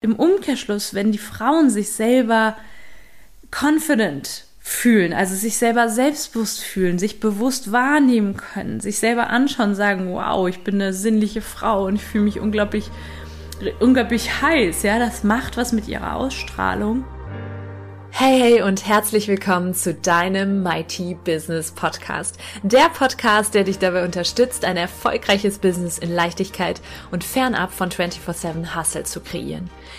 Im Umkehrschluss, wenn die Frauen sich selber confident fühlen, also sich selber selbstbewusst fühlen, sich bewusst wahrnehmen können, sich selber anschauen, sagen, wow, ich bin eine sinnliche Frau und ich fühle mich unglaublich, unglaublich heiß, ja, das macht was mit ihrer Ausstrahlung. Hey, hey und herzlich willkommen zu deinem Mighty Business Podcast. Der Podcast, der dich dabei unterstützt, ein erfolgreiches Business in Leichtigkeit und fernab von 24-7 Hustle zu kreieren.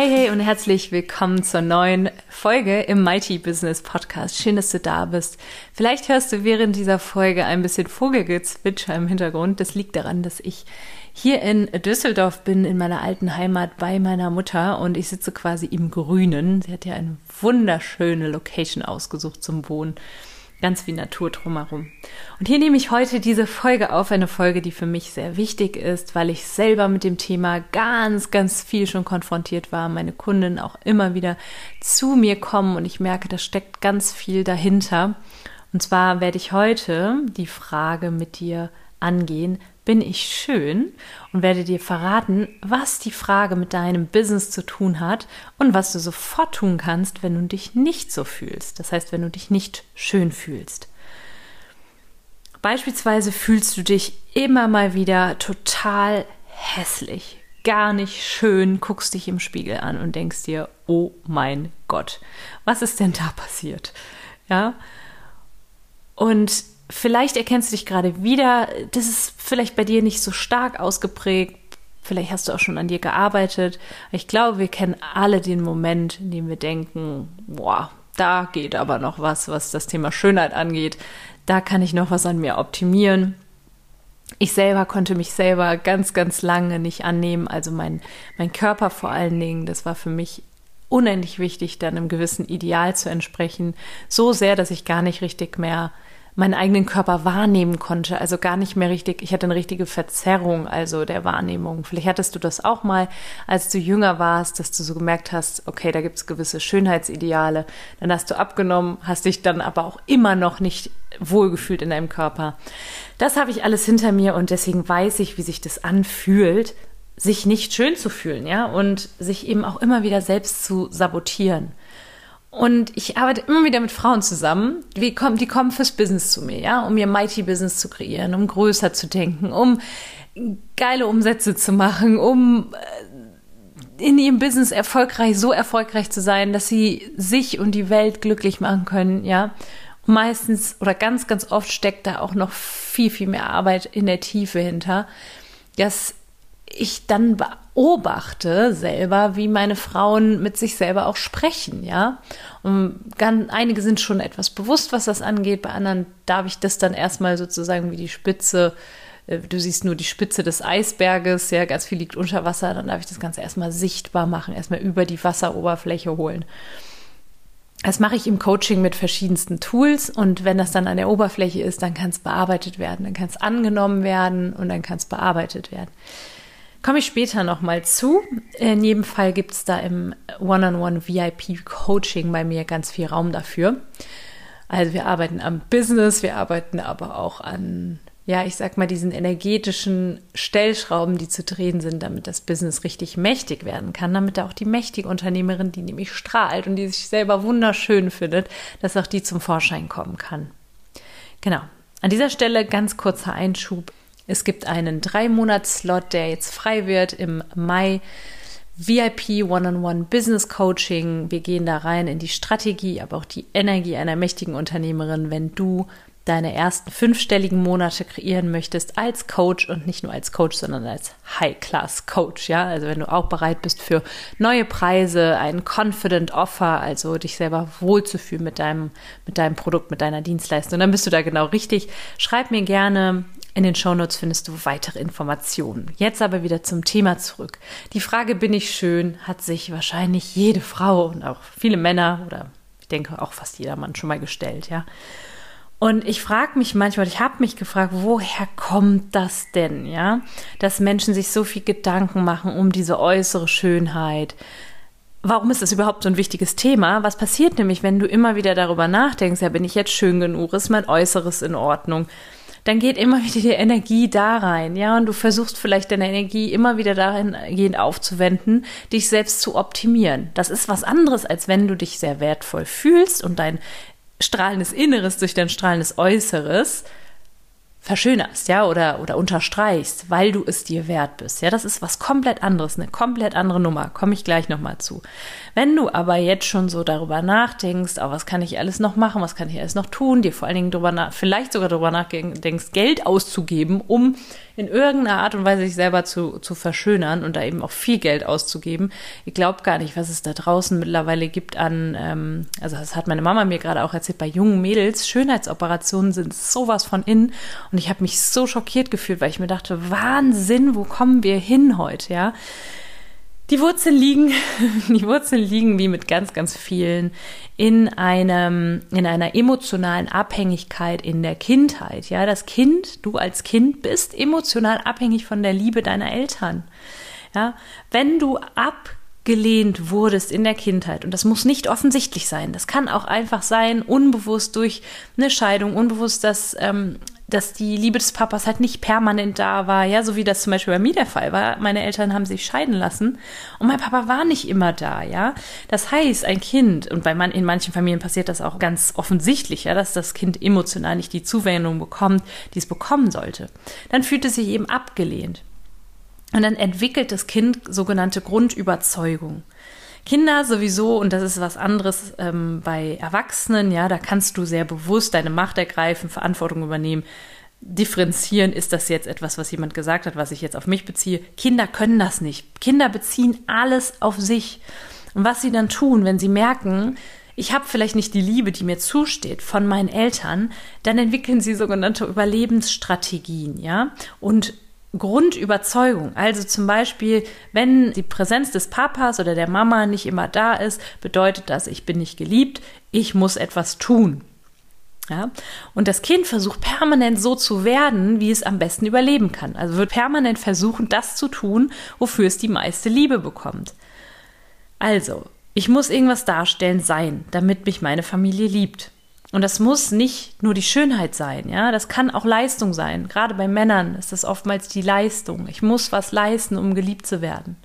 Hey, hey und herzlich willkommen zur neuen Folge im Mighty Business Podcast. Schön, dass du da bist. Vielleicht hörst du während dieser Folge ein bisschen Vogelgezwitscher im Hintergrund. Das liegt daran, dass ich hier in Düsseldorf bin, in meiner alten Heimat bei meiner Mutter und ich sitze quasi im Grünen. Sie hat ja eine wunderschöne Location ausgesucht zum Wohnen ganz wie Natur drumherum. Und hier nehme ich heute diese Folge auf, eine Folge, die für mich sehr wichtig ist, weil ich selber mit dem Thema ganz, ganz viel schon konfrontiert war, meine Kunden auch immer wieder zu mir kommen und ich merke, da steckt ganz viel dahinter. Und zwar werde ich heute die Frage mit dir angehen, bin ich schön und werde dir verraten, was die Frage mit deinem Business zu tun hat und was du sofort tun kannst, wenn du dich nicht so fühlst. Das heißt, wenn du dich nicht schön fühlst. Beispielsweise fühlst du dich immer mal wieder total hässlich, gar nicht schön, guckst dich im Spiegel an und denkst dir, oh mein Gott, was ist denn da passiert? Ja. Und vielleicht erkennst du dich gerade wieder. Das ist vielleicht bei dir nicht so stark ausgeprägt. Vielleicht hast du auch schon an dir gearbeitet. Ich glaube, wir kennen alle den Moment, in dem wir denken, boah, da geht aber noch was, was das Thema Schönheit angeht. Da kann ich noch was an mir optimieren. Ich selber konnte mich selber ganz, ganz lange nicht annehmen. Also mein, mein Körper vor allen Dingen, das war für mich unendlich wichtig, dann einem gewissen Ideal zu entsprechen. So sehr, dass ich gar nicht richtig mehr meinen eigenen Körper wahrnehmen konnte, also gar nicht mehr richtig, ich hatte eine richtige Verzerrung, also der Wahrnehmung. Vielleicht hattest du das auch mal, als du jünger warst, dass du so gemerkt hast, okay, da gibt es gewisse Schönheitsideale, dann hast du abgenommen, hast dich dann aber auch immer noch nicht wohlgefühlt in deinem Körper. Das habe ich alles hinter mir und deswegen weiß ich, wie sich das anfühlt, sich nicht schön zu fühlen, ja, und sich eben auch immer wieder selbst zu sabotieren. Und ich arbeite immer wieder mit Frauen zusammen, die kommen, die kommen fürs Business zu mir, ja, um ihr Mighty Business zu kreieren, um größer zu denken, um geile Umsätze zu machen, um äh, in ihrem Business erfolgreich, so erfolgreich zu sein, dass sie sich und die Welt glücklich machen können, ja. Meistens oder ganz, ganz oft steckt da auch noch viel, viel mehr Arbeit in der Tiefe hinter, dass ich dann beobachte selber, wie meine Frauen mit sich selber auch sprechen, ja. Und ganz, einige sind schon etwas bewusst, was das angeht, bei anderen darf ich das dann erstmal sozusagen wie die Spitze, äh, du siehst nur die Spitze des Eisberges, ja, ganz viel liegt unter Wasser, dann darf ich das Ganze erstmal sichtbar machen, erstmal über die Wasseroberfläche holen. Das mache ich im Coaching mit verschiedensten Tools und wenn das dann an der Oberfläche ist, dann kann es bearbeitet werden, dann kann es angenommen werden und dann kann es bearbeitet werden. Komme ich später nochmal zu. In jedem Fall gibt es da im One-on-One VIP Coaching bei mir ganz viel Raum dafür. Also wir arbeiten am Business, wir arbeiten aber auch an, ja, ich sag mal, diesen energetischen Stellschrauben, die zu drehen sind, damit das Business richtig mächtig werden kann, damit da auch die mächtige Unternehmerin, die nämlich strahlt und die sich selber wunderschön findet, dass auch die zum Vorschein kommen kann. Genau. An dieser Stelle ganz kurzer Einschub. Es gibt einen Drei-Monats-Slot, der jetzt frei wird im Mai. VIP One-on-One Business Coaching. Wir gehen da rein in die Strategie, aber auch die Energie einer mächtigen Unternehmerin, wenn du deine ersten fünfstelligen Monate kreieren möchtest als Coach und nicht nur als Coach, sondern als High-Class-Coach, ja. Also wenn du auch bereit bist für neue Preise, ein Confident Offer, also dich selber wohlzufühlen mit deinem, mit deinem Produkt, mit deiner Dienstleistung, dann bist du da genau richtig. Schreib mir gerne In den Shownotes findest du weitere Informationen. Jetzt aber wieder zum Thema zurück. Die Frage, bin ich schön, hat sich wahrscheinlich jede Frau und auch viele Männer oder ich denke auch fast jeder Mann schon mal gestellt, ja. Und ich frage mich manchmal, ich habe mich gefragt, woher kommt das denn, ja? Dass Menschen sich so viel Gedanken machen um diese äußere Schönheit. Warum ist das überhaupt so ein wichtiges Thema? Was passiert nämlich, wenn du immer wieder darüber nachdenkst, ja, bin ich jetzt schön genug, ist mein Äußeres in Ordnung? Dann geht immer wieder die Energie da rein, ja, und du versuchst vielleicht deine Energie immer wieder dahingehend aufzuwenden, dich selbst zu optimieren. Das ist was anderes, als wenn du dich sehr wertvoll fühlst und dein strahlendes Inneres durch dein strahlendes Äußeres verschönerst, ja, oder, oder unterstreichst, weil du es dir wert bist. Ja, das ist was komplett anderes, eine komplett andere Nummer. Komme ich gleich nochmal zu. Wenn du aber jetzt schon so darüber nachdenkst, oh, was kann ich alles noch machen, was kann ich alles noch tun, dir vor allen Dingen darüber nach, vielleicht sogar darüber nachdenkst, Geld auszugeben, um in irgendeiner Art und Weise sich selber zu, zu verschönern und da eben auch viel Geld auszugeben. Ich glaube gar nicht, was es da draußen mittlerweile gibt an, ähm, also das hat meine Mama mir gerade auch erzählt, bei jungen Mädels, Schönheitsoperationen sind sowas von in und ich habe mich so schockiert gefühlt, weil ich mir dachte, Wahnsinn, wo kommen wir hin heute, ja? Die Wurzeln liegen, die Wurzeln liegen wie mit ganz, ganz vielen in einem, in einer emotionalen Abhängigkeit in der Kindheit. Ja, das Kind, du als Kind bist emotional abhängig von der Liebe deiner Eltern. Ja, wenn du abgelehnt wurdest in der Kindheit, und das muss nicht offensichtlich sein, das kann auch einfach sein, unbewusst durch eine Scheidung, unbewusst, dass ähm, dass die Liebe des Papas halt nicht permanent da war, ja, so wie das zum Beispiel bei mir der Fall war. Meine Eltern haben sich scheiden lassen und mein Papa war nicht immer da, ja. Das heißt, ein Kind, und bei man, in manchen Familien passiert das auch ganz offensichtlich, ja, dass das Kind emotional nicht die Zuwendung bekommt, die es bekommen sollte. Dann fühlt es sich eben abgelehnt. Und dann entwickelt das Kind sogenannte Grundüberzeugung. Kinder sowieso, und das ist was anderes ähm, bei Erwachsenen, ja, da kannst du sehr bewusst deine Macht ergreifen, Verantwortung übernehmen, differenzieren, ist das jetzt etwas, was jemand gesagt hat, was ich jetzt auf mich beziehe. Kinder können das nicht. Kinder beziehen alles auf sich. Und was sie dann tun, wenn sie merken, ich habe vielleicht nicht die Liebe, die mir zusteht von meinen Eltern, dann entwickeln sie sogenannte Überlebensstrategien, ja, und Grundüberzeugung. Also zum Beispiel, wenn die Präsenz des Papas oder der Mama nicht immer da ist, bedeutet das, ich bin nicht geliebt, ich muss etwas tun. Ja? Und das Kind versucht permanent so zu werden, wie es am besten überleben kann. Also wird permanent versuchen, das zu tun, wofür es die meiste Liebe bekommt. Also, ich muss irgendwas darstellen sein, damit mich meine Familie liebt. Und das muss nicht nur die Schönheit sein, ja, das kann auch Leistung sein. Gerade bei Männern ist das oftmals die Leistung. Ich muss was leisten, um geliebt zu werden.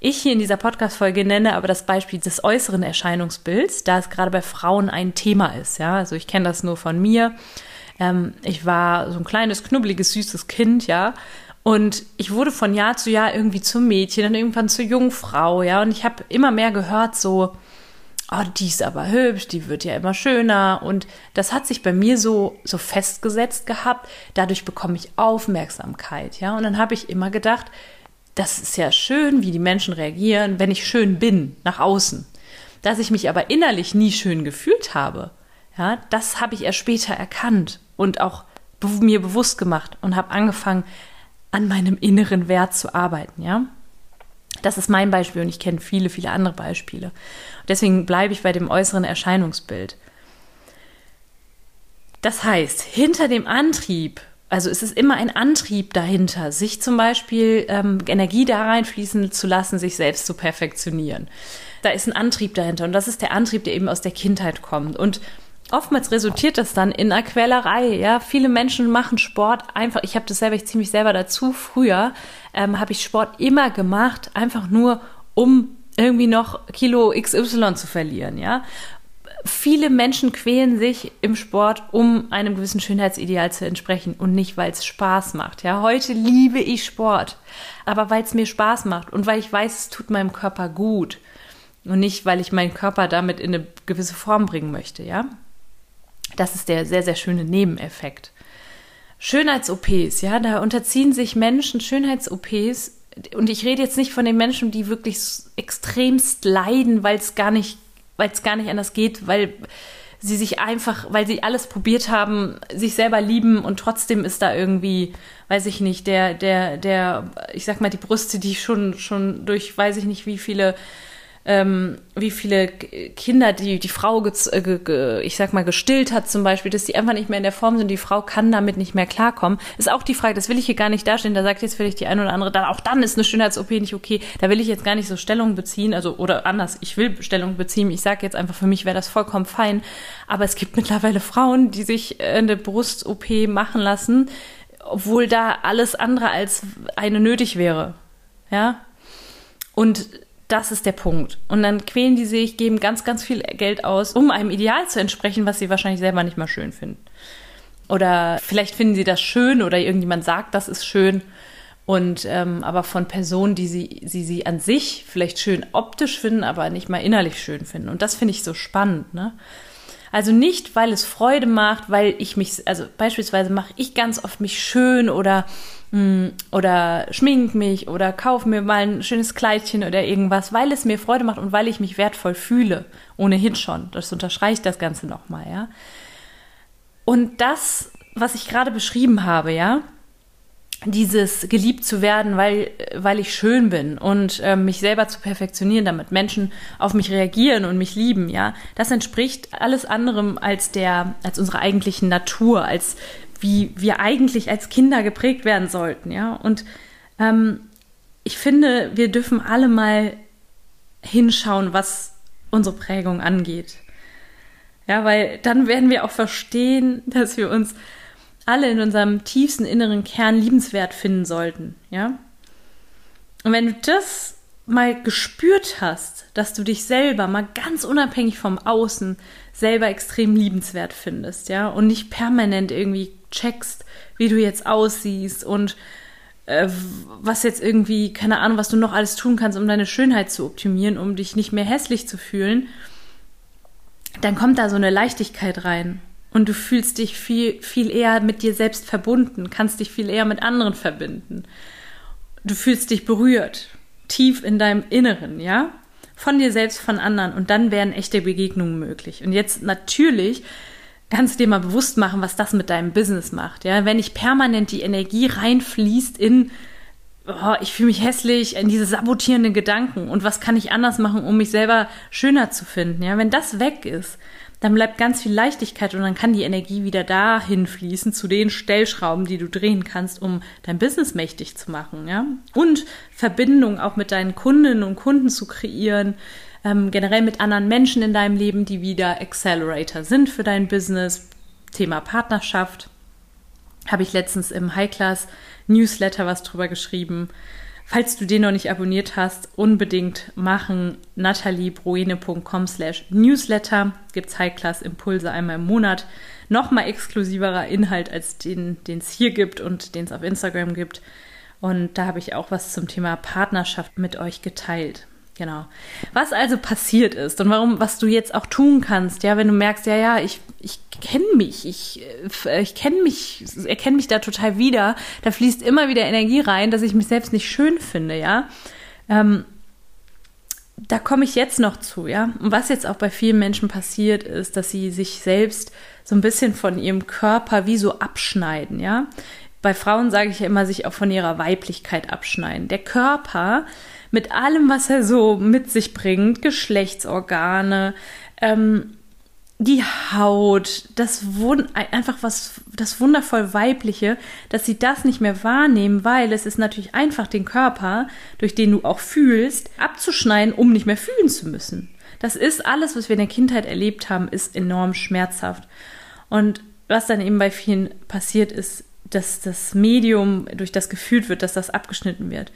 Ich hier in dieser Podcast-Folge nenne aber das Beispiel des äußeren Erscheinungsbilds, da es gerade bei Frauen ein Thema ist, ja. Also ich kenne das nur von mir. Ähm, ich war so ein kleines, knubbeliges, süßes Kind, ja. Und ich wurde von Jahr zu Jahr irgendwie zum Mädchen, dann irgendwann zur Jungfrau, ja. Und ich habe immer mehr gehört, so, oh, die ist aber hübsch, die wird ja immer schöner. Und das hat sich bei mir so, so festgesetzt gehabt. Dadurch bekomme ich Aufmerksamkeit, ja. Und dann habe ich immer gedacht, das ist ja schön, wie die Menschen reagieren, wenn ich schön bin, nach außen. Dass ich mich aber innerlich nie schön gefühlt habe, ja, das habe ich erst später erkannt und auch mir bewusst gemacht und habe angefangen, an meinem inneren Wert zu arbeiten, ja. Das ist mein Beispiel und ich kenne viele, viele andere Beispiele. Deswegen bleibe ich bei dem äußeren Erscheinungsbild. Das heißt, hinter dem Antrieb, also es ist immer ein Antrieb dahinter, sich zum Beispiel ähm, Energie da reinfließen zu lassen, sich selbst zu perfektionieren. Da ist ein Antrieb dahinter und das ist der Antrieb, der eben aus der Kindheit kommt. Und oftmals resultiert das dann in einer Quälerei. Ja, viele Menschen machen Sport einfach. Ich habe das selber, ich ziemlich selber dazu. Früher ähm, habe ich Sport immer gemacht, einfach nur um irgendwie noch Kilo XY zu verlieren. Ja, viele Menschen quälen sich im Sport, um einem gewissen Schönheitsideal zu entsprechen und nicht, weil es Spaß macht. Ja, heute liebe ich Sport, aber weil es mir Spaß macht und weil ich weiß, es tut meinem Körper gut und nicht, weil ich meinen Körper damit in eine gewisse Form bringen möchte. Ja, das ist der sehr, sehr schöne Nebeneffekt. Schönheits-OPs, ja, da unterziehen sich Menschen Schönheits-OPs. Und ich rede jetzt nicht von den Menschen, die wirklich extremst leiden, weil es gar nicht, gar nicht anders geht, weil sie sich einfach, weil sie alles probiert haben, sich selber lieben und trotzdem ist da irgendwie, weiß ich nicht, der, der, der, ich sag mal, die Brüste, die schon, schon durch, weiß ich nicht, wie viele ähm, wie viele Kinder die die Frau, äh, ich sag mal, gestillt hat zum Beispiel, dass die einfach nicht mehr in der Form sind, die Frau kann damit nicht mehr klarkommen, ist auch die Frage, das will ich hier gar nicht darstellen, da sagt jetzt vielleicht die eine oder andere, dann auch dann ist eine Schönheits-OP nicht okay, da will ich jetzt gar nicht so Stellung beziehen, also oder anders, ich will Stellung beziehen, ich sage jetzt einfach, für mich wäre das vollkommen fein, aber es gibt mittlerweile Frauen, die sich eine Brust-OP machen lassen, obwohl da alles andere als eine nötig wäre, ja, und das ist der Punkt. Und dann quälen die sich, geben ganz, ganz viel Geld aus, um einem Ideal zu entsprechen, was sie wahrscheinlich selber nicht mal schön finden. Oder vielleicht finden sie das schön oder irgendjemand sagt, das ist schön. Und ähm, aber von Personen, die sie, sie, sie an sich vielleicht schön optisch finden, aber nicht mal innerlich schön finden. Und das finde ich so spannend, ne? Also nicht, weil es Freude macht, weil ich mich, also beispielsweise mache ich ganz oft mich schön oder hm, oder schmink mich oder kauf mir mal ein schönes Kleidchen oder irgendwas, weil es mir Freude macht und weil ich mich wertvoll fühle. Ohnehin schon. Das unterstreicht das Ganze nochmal, ja. Und das, was ich gerade beschrieben habe, ja, dieses geliebt zu werden, weil, weil ich schön bin und äh, mich selber zu perfektionieren, damit Menschen auf mich reagieren und mich lieben, ja, das entspricht alles anderem als der, als unserer eigentlichen Natur, als wie wir eigentlich als Kinder geprägt werden sollten, ja. Und ähm, ich finde, wir dürfen alle mal hinschauen, was unsere Prägung angeht. Ja, weil dann werden wir auch verstehen, dass wir uns alle in unserem tiefsten inneren Kern liebenswert finden sollten, ja. Und wenn du das mal gespürt hast, dass du dich selber mal ganz unabhängig vom Außen selber extrem liebenswert findest, ja, und nicht permanent irgendwie checkst, wie du jetzt aussiehst und äh, was jetzt irgendwie, keine Ahnung, was du noch alles tun kannst, um deine Schönheit zu optimieren, um dich nicht mehr hässlich zu fühlen, dann kommt da so eine Leichtigkeit rein. Und du fühlst dich viel, viel eher mit dir selbst verbunden, kannst dich viel eher mit anderen verbinden. Du fühlst dich berührt, tief in deinem Inneren, ja? Von dir selbst, von anderen. Und dann wären echte Begegnungen möglich. Und jetzt natürlich kannst du dir mal bewusst machen, was das mit deinem Business macht. Ja, wenn nicht permanent die Energie reinfließt in, oh, ich fühle mich hässlich, in diese sabotierenden Gedanken und was kann ich anders machen, um mich selber schöner zu finden. Ja, wenn das weg ist, dann bleibt ganz viel Leichtigkeit und dann kann die Energie wieder dahin fließen zu den Stellschrauben, die du drehen kannst, um dein Business mächtig zu machen, ja. Und Verbindung auch mit deinen Kundinnen und Kunden zu kreieren, ähm, generell mit anderen Menschen in deinem Leben, die wieder Accelerator sind für dein Business. Thema Partnerschaft. Habe ich letztens im High Class Newsletter was drüber geschrieben. Falls du den noch nicht abonniert hast, unbedingt machen. nataliebruene.com slash newsletter gibt's High Class Impulse einmal im Monat. Nochmal exklusiverer Inhalt als den, den es hier gibt und den es auf Instagram gibt. Und da habe ich auch was zum Thema Partnerschaft mit euch geteilt. Genau. Was also passiert ist und warum, was du jetzt auch tun kannst, ja, wenn du merkst, ja, ja, ich, ich kenne mich, ich, äh, ich kenne mich, erkenne mich da total wieder, da fließt immer wieder Energie rein, dass ich mich selbst nicht schön finde, ja. Ähm, da komme ich jetzt noch zu, ja. Und was jetzt auch bei vielen Menschen passiert ist, dass sie sich selbst so ein bisschen von ihrem Körper wie so abschneiden, ja. Bei Frauen sage ich ja immer, sich auch von ihrer Weiblichkeit abschneiden. Der Körper mit allem, was er so mit sich bringt, Geschlechtsorgane, ähm, die Haut, das Wund einfach was, das wundervoll weibliche, dass sie das nicht mehr wahrnehmen, weil es ist natürlich einfach den Körper, durch den du auch fühlst, abzuschneiden, um nicht mehr fühlen zu müssen. Das ist alles, was wir in der Kindheit erlebt haben, ist enorm schmerzhaft. Und was dann eben bei vielen passiert ist, dass das Medium, durch das gefühlt wird, dass das abgeschnitten wird.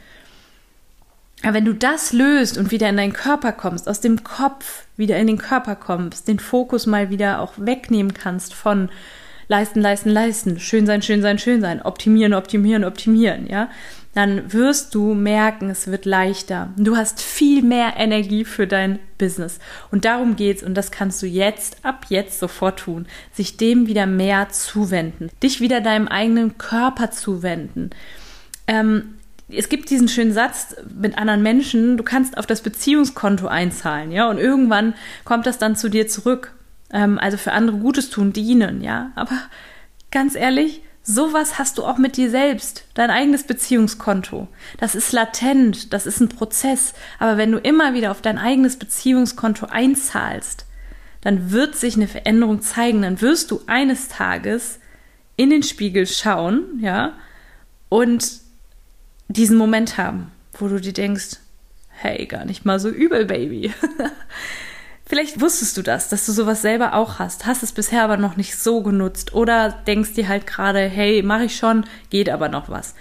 Aber wenn du das löst und wieder in deinen Körper kommst, aus dem Kopf wieder in den Körper kommst, den Fokus mal wieder auch wegnehmen kannst von leisten, leisten, leisten, schön sein, schön sein, schön sein, optimieren, optimieren, optimieren, ja, dann wirst du merken, es wird leichter. Du hast viel mehr Energie für dein Business. Und darum geht's und das kannst du jetzt, ab jetzt sofort tun, sich dem wieder mehr zuwenden, dich wieder deinem eigenen Körper zuwenden. Ähm, es gibt diesen schönen Satz mit anderen Menschen, du kannst auf das Beziehungskonto einzahlen, ja, und irgendwann kommt das dann zu dir zurück. ähm, also für andere Gutes tun, dienen, ja. Aber ganz ehrlich, sowas hast du auch mit dir selbst, dein eigenes Beziehungskonto. Das ist latent, das ist ein Prozess. Aber wenn du immer wieder auf dein eigenes Beziehungskonto einzahlst, dann wird sich eine Veränderung zeigen. Dann wirst du eines Tages in den Spiegel schauen, ja, und diesen Moment haben, wo du dir denkst, hey, gar nicht mal so übel, Baby. Vielleicht wusstest du das, dass du sowas selber auch hast, hast es bisher aber noch nicht so genutzt oder denkst dir halt gerade, hey, mache ich schon, geht aber noch was.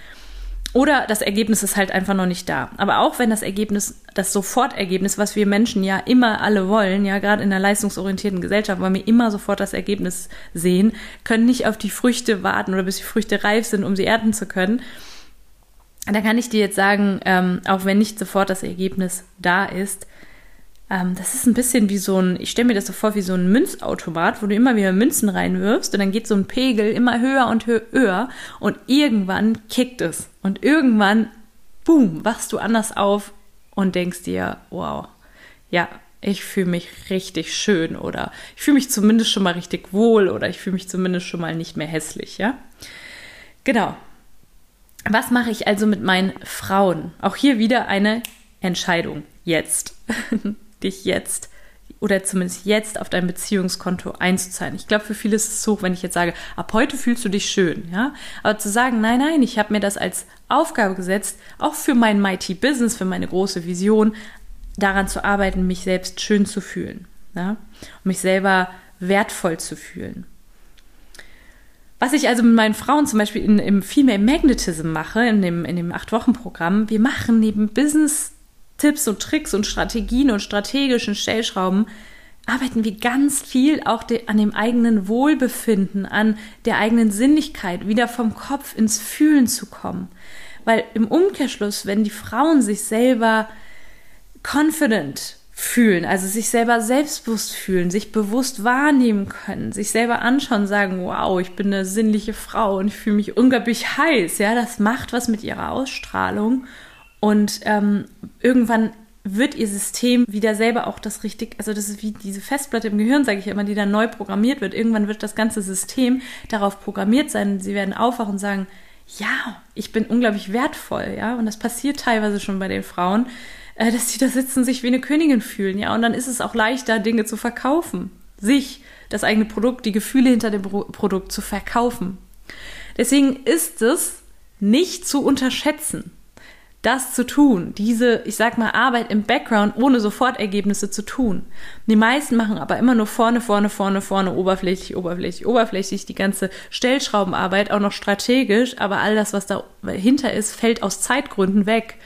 Oder das Ergebnis ist halt einfach noch nicht da. Aber auch wenn das Ergebnis, das Sofortergebnis, was wir Menschen ja immer alle wollen, ja gerade in der leistungsorientierten Gesellschaft, wollen wir immer sofort das Ergebnis sehen, können nicht auf die Früchte warten oder bis die Früchte reif sind, um sie ernten zu können. Da kann ich dir jetzt sagen, ähm, auch wenn nicht sofort das Ergebnis da ist, ähm, das ist ein bisschen wie so ein, ich stelle mir das so vor, wie so ein Münzautomat, wo du immer wieder Münzen reinwirfst und dann geht so ein Pegel immer höher und höher und irgendwann kickt es und irgendwann, boom, wachst du anders auf und denkst dir, wow, ja, ich fühle mich richtig schön oder ich fühle mich zumindest schon mal richtig wohl oder ich fühle mich zumindest schon mal nicht mehr hässlich, ja? Genau. Was mache ich also mit meinen Frauen? Auch hier wieder eine Entscheidung. Jetzt. dich jetzt oder zumindest jetzt auf dein Beziehungskonto einzuzahlen. Ich glaube, für viele ist es hoch, wenn ich jetzt sage, ab heute fühlst du dich schön, ja. Aber zu sagen, nein, nein, ich habe mir das als Aufgabe gesetzt, auch für mein Mighty Business, für meine große Vision, daran zu arbeiten, mich selbst schön zu fühlen, ja, und mich selber wertvoll zu fühlen. Was ich also mit meinen Frauen zum Beispiel in, im Female Magnetism mache, in dem, in dem Acht-Wochen-Programm, wir machen neben Business Tipps und Tricks und Strategien und strategischen Stellschrauben arbeiten wir ganz viel auch de, an dem eigenen Wohlbefinden, an der eigenen Sinnlichkeit, wieder vom Kopf ins Fühlen zu kommen. Weil im Umkehrschluss, wenn die Frauen sich selber confident fühlen, also sich selber selbstbewusst fühlen, sich bewusst wahrnehmen können, sich selber anschauen, sagen, wow, ich bin eine sinnliche Frau und ich fühle mich unglaublich heiß, ja, das macht was mit ihrer Ausstrahlung und ähm, irgendwann wird ihr System wieder selber auch das richtig, also das ist wie diese Festplatte im Gehirn, sage ich immer, die dann neu programmiert wird. Irgendwann wird das ganze System darauf programmiert sein. Sie werden aufwachen und sagen, ja, ich bin unglaublich wertvoll, ja. Und das passiert teilweise schon bei den Frauen, äh, dass sie da sitzen, sich wie eine Königin fühlen, ja. Und dann ist es auch leichter, Dinge zu verkaufen, sich, das eigene Produkt, die Gefühle hinter dem Produkt zu verkaufen. Deswegen ist es nicht zu unterschätzen das zu tun, diese, ich sag mal, Arbeit im Background ohne Sofortergebnisse zu tun. Die meisten machen aber immer nur vorne, vorne, vorne, vorne, oberflächlich, oberflächlich, oberflächlich, die ganze Stellschraubenarbeit auch noch strategisch, aber all das, was dahinter ist, fällt aus Zeitgründen weg.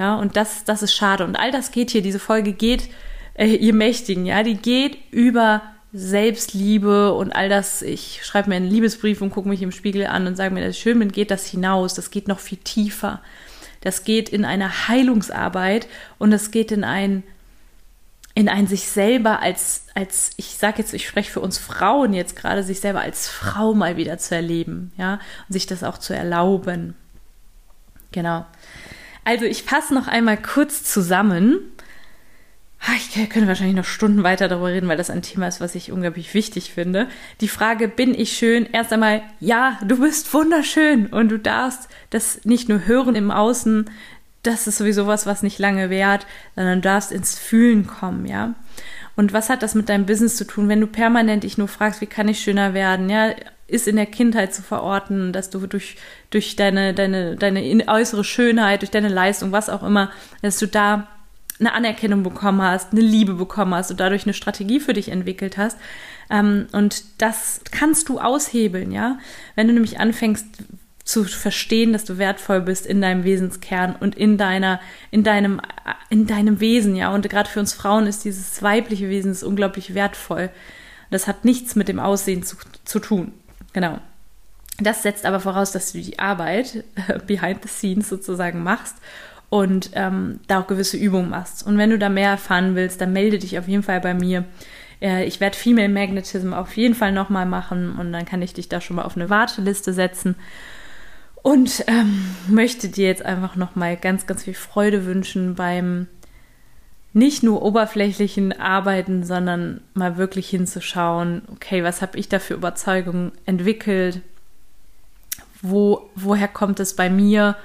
Ja, und das, das ist schade. Und all das geht hier, diese Folge geht, äh, ihr Mächtigen, ja, die geht über Selbstliebe und all das, ich schreibe mir einen Liebesbrief und gucke mich im Spiegel an und sage mir, das ist schön bin, geht das hinaus, das geht noch viel tiefer. Das geht in eine Heilungsarbeit und es geht in ein in ein sich selber als als ich sage jetzt ich spreche für uns Frauen jetzt gerade sich selber als Frau mal wieder zu erleben, ja, und sich das auch zu erlauben. Genau. Also ich fasse noch einmal kurz zusammen, ich könnte wahrscheinlich noch Stunden weiter darüber reden, weil das ein Thema ist, was ich unglaublich wichtig finde. Die Frage, bin ich schön? Erst einmal, ja, du bist wunderschön und du darfst das nicht nur hören im Außen, das ist sowieso was, was nicht lange währt, sondern du darfst ins Fühlen kommen, ja. Und was hat das mit deinem Business zu tun, wenn du permanent dich nur fragst, wie kann ich schöner werden, ja? Ist in der Kindheit zu verorten, dass du durch, durch deine, deine, deine äußere Schönheit, durch deine Leistung, was auch immer, dass du da eine Anerkennung bekommen hast, eine Liebe bekommen hast und dadurch eine Strategie für dich entwickelt hast. Ähm, und das kannst du aushebeln, ja. Wenn du nämlich anfängst zu verstehen, dass du wertvoll bist in deinem Wesenskern und in deiner, in deinem, in deinem Wesen, ja. Und gerade für uns Frauen ist dieses weibliche Wesen unglaublich wertvoll. Das hat nichts mit dem Aussehen zu, zu tun. Genau. Das setzt aber voraus, dass du die Arbeit behind the scenes sozusagen machst und ähm, da auch gewisse Übungen machst. Und wenn du da mehr erfahren willst, dann melde dich auf jeden Fall bei mir. Äh, ich werde Female Magnetism auf jeden Fall nochmal machen und dann kann ich dich da schon mal auf eine Warteliste setzen. Und ähm, möchte dir jetzt einfach nochmal ganz, ganz viel Freude wünschen beim nicht nur oberflächlichen Arbeiten, sondern mal wirklich hinzuschauen, okay, was habe ich da für Überzeugungen entwickelt? Wo, woher kommt es bei mir?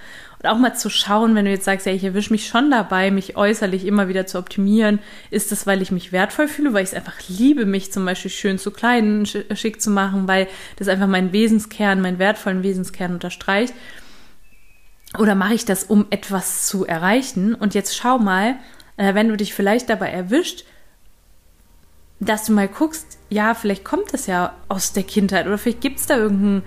Und auch mal zu schauen, wenn du jetzt sagst, ja, ich erwische mich schon dabei, mich äußerlich immer wieder zu optimieren. Ist das, weil ich mich wertvoll fühle, weil ich es einfach liebe, mich zum Beispiel schön zu kleiden, schick zu machen, weil das einfach meinen Wesenskern, meinen wertvollen Wesenskern unterstreicht? Oder mache ich das, um etwas zu erreichen? Und jetzt schau mal, äh, wenn du dich vielleicht dabei erwischt, dass du mal guckst, ja, vielleicht kommt das ja aus der Kindheit oder vielleicht gibt es da irgendeinen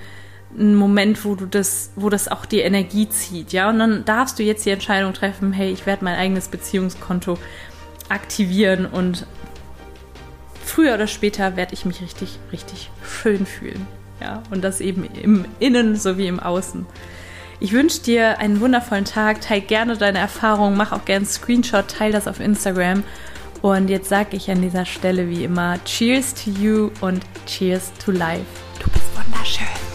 Moment, wo du das, wo das auch die Energie zieht, ja, und dann darfst du jetzt die Entscheidung treffen, hey, ich werde mein eigenes Beziehungskonto aktivieren und früher oder später werde ich mich richtig, richtig schön fühlen, ja, und das eben im Innen sowie im Außen. Ich wünsche dir einen wundervollen Tag. Teil gerne deine Erfahrungen, mach auch gerne einen Screenshot, teil das auf Instagram. Und jetzt sage ich an dieser Stelle wie immer Cheers to you und Cheers to life. Du bist wunderschön.